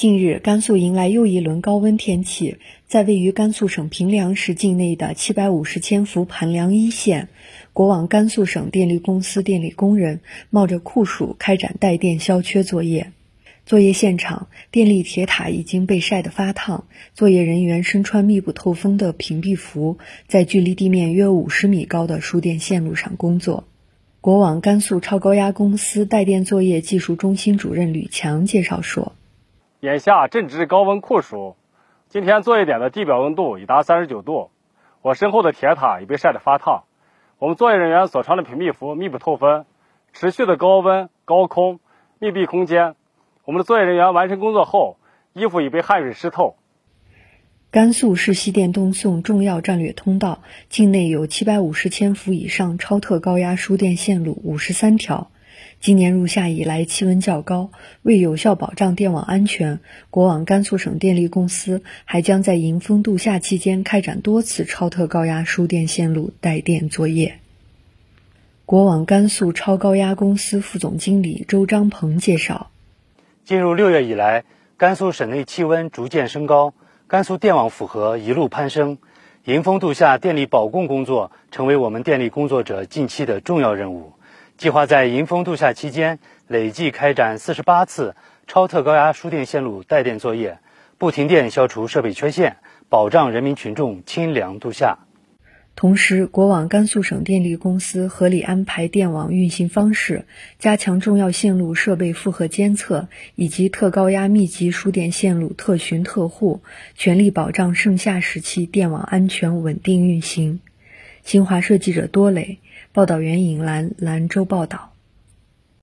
近日，甘肃迎来又一轮高温天气，在位于甘肃省平凉市境内的七百五十千伏盘梁一线，国网甘肃省电力公司电力工人冒着酷暑开展带电消缺作业。作业现场，电力铁塔已经被晒得发烫，作业人员身穿密不透风的屏蔽服，在距离地面约五十米高的输电线路上工作。国网甘肃超高压公司带电作业技术中心主任吕强介绍说。眼下正值高温酷暑，今天作业点的地表温度已达三十九度，我身后的铁塔已被晒得发烫。我们作业人员所穿的屏蔽服密不透风，持续的高温、高空、密闭空间，我们的作业人员完成工作后，衣服已被汗水湿透。甘肃是西电东送重要战略通道，境内有七百五十千伏以上超特高压输电线路五十三条。今年入夏以来，气温较高，为有效保障电网安全，国网甘肃省电力公司还将在迎风度夏期间开展多次超特高压输电线路带电作业。国网甘肃超高压公司副总经理周张鹏介绍：进入六月以来，甘肃省内气温逐渐升高，甘肃电网负荷一路攀升，迎风度夏电力保供工作成为我们电力工作者近期的重要任务。计划在迎峰度夏期间累计开展四十八次超特高压输电线路带电作业，不停电消除设备缺陷，保障人民群众清凉度夏。同时，国网甘肃省电力公司合理安排电网运行方式，加强重要线路设备负荷监测以及特高压密集输电线路特巡特护，全力保障盛夏时期电网安全稳定运行。新华社记者多磊。报道员尹兰兰州报道。